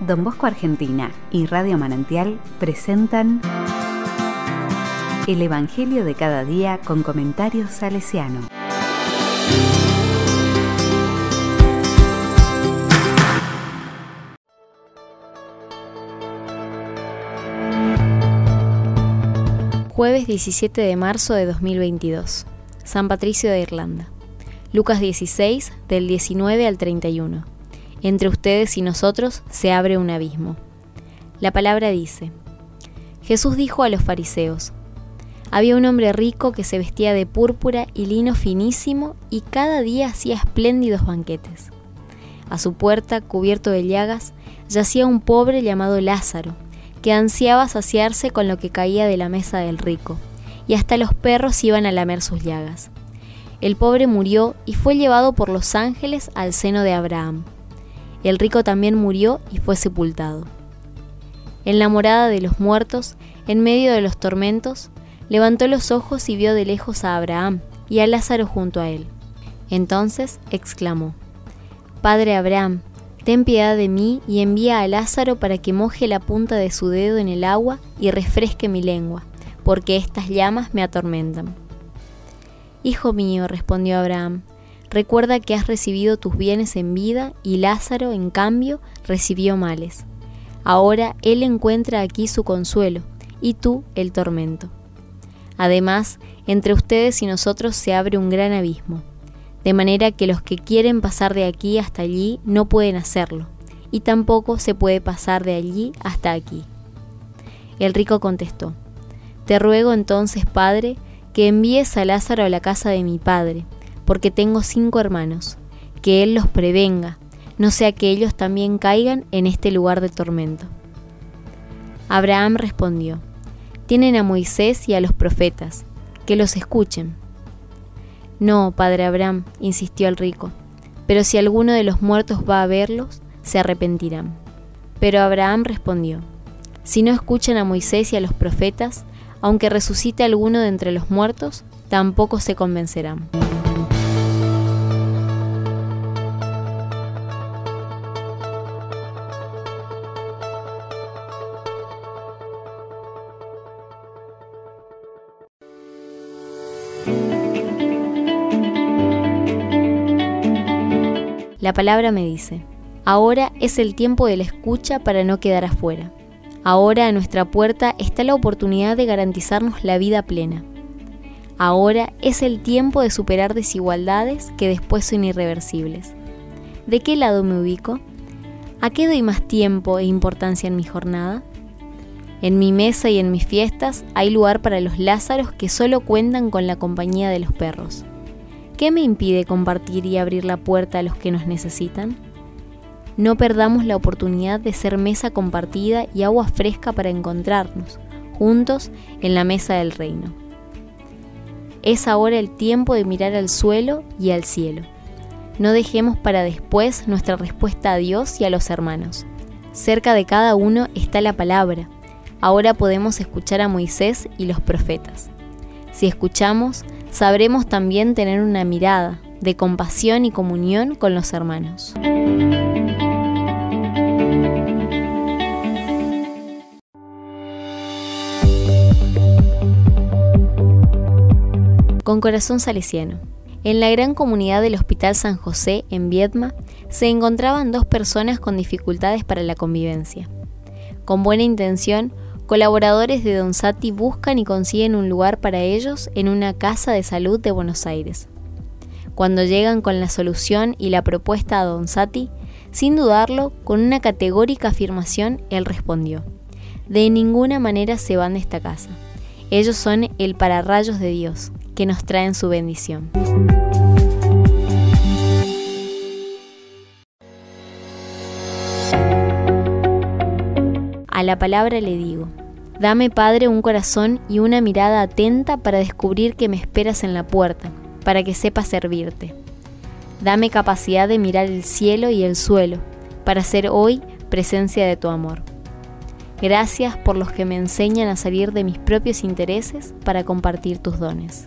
Don Bosco Argentina y Radio Manantial presentan El Evangelio de cada día con comentarios salesiano. Jueves 17 de marzo de 2022. San Patricio de Irlanda. Lucas 16, del 19 al 31. Entre ustedes y nosotros se abre un abismo. La palabra dice, Jesús dijo a los fariseos, había un hombre rico que se vestía de púrpura y lino finísimo y cada día hacía espléndidos banquetes. A su puerta, cubierto de llagas, yacía un pobre llamado Lázaro, que ansiaba saciarse con lo que caía de la mesa del rico, y hasta los perros iban a lamer sus llagas. El pobre murió y fue llevado por los ángeles al seno de Abraham. El rico también murió y fue sepultado. En la morada de los muertos, en medio de los tormentos, levantó los ojos y vio de lejos a Abraham y a Lázaro junto a él. Entonces exclamó, Padre Abraham, Ten piedad de mí y envía a Lázaro para que moje la punta de su dedo en el agua y refresque mi lengua, porque estas llamas me atormentan. Hijo mío, respondió Abraham, recuerda que has recibido tus bienes en vida y Lázaro, en cambio, recibió males. Ahora él encuentra aquí su consuelo y tú el tormento. Además, entre ustedes y nosotros se abre un gran abismo de manera que los que quieren pasar de aquí hasta allí no pueden hacerlo, y tampoco se puede pasar de allí hasta aquí. El rico contestó, Te ruego entonces, Padre, que envíes a Lázaro a la casa de mi padre, porque tengo cinco hermanos, que él los prevenga, no sea que ellos también caigan en este lugar de tormento. Abraham respondió, Tienen a Moisés y a los profetas, que los escuchen. No, padre Abraham, insistió el rico, pero si alguno de los muertos va a verlos, se arrepentirán. Pero Abraham respondió, Si no escuchan a Moisés y a los profetas, aunque resucite alguno de entre los muertos, tampoco se convencerán. La palabra me dice, ahora es el tiempo de la escucha para no quedar afuera. Ahora a nuestra puerta está la oportunidad de garantizarnos la vida plena. Ahora es el tiempo de superar desigualdades que después son irreversibles. ¿De qué lado me ubico? ¿A qué doy más tiempo e importancia en mi jornada? En mi mesa y en mis fiestas hay lugar para los Lázaros que solo cuentan con la compañía de los perros. ¿Qué me impide compartir y abrir la puerta a los que nos necesitan? No perdamos la oportunidad de ser mesa compartida y agua fresca para encontrarnos, juntos, en la mesa del reino. Es ahora el tiempo de mirar al suelo y al cielo. No dejemos para después nuestra respuesta a Dios y a los hermanos. Cerca de cada uno está la palabra. Ahora podemos escuchar a Moisés y los profetas. Si escuchamos, sabremos también tener una mirada de compasión y comunión con los hermanos. Con corazón salesiano. En la gran comunidad del Hospital San José, en Viedma, se encontraban dos personas con dificultades para la convivencia. Con buena intención, Colaboradores de Don Sati buscan y consiguen un lugar para ellos en una casa de salud de Buenos Aires. Cuando llegan con la solución y la propuesta a Don Sati, sin dudarlo, con una categórica afirmación, él respondió, de ninguna manera se van de esta casa. Ellos son el pararrayos de Dios, que nos traen su bendición. A la palabra le digo, dame Padre un corazón y una mirada atenta para descubrir que me esperas en la puerta, para que sepa servirte. Dame capacidad de mirar el cielo y el suelo, para ser hoy presencia de tu amor. Gracias por los que me enseñan a salir de mis propios intereses para compartir tus dones.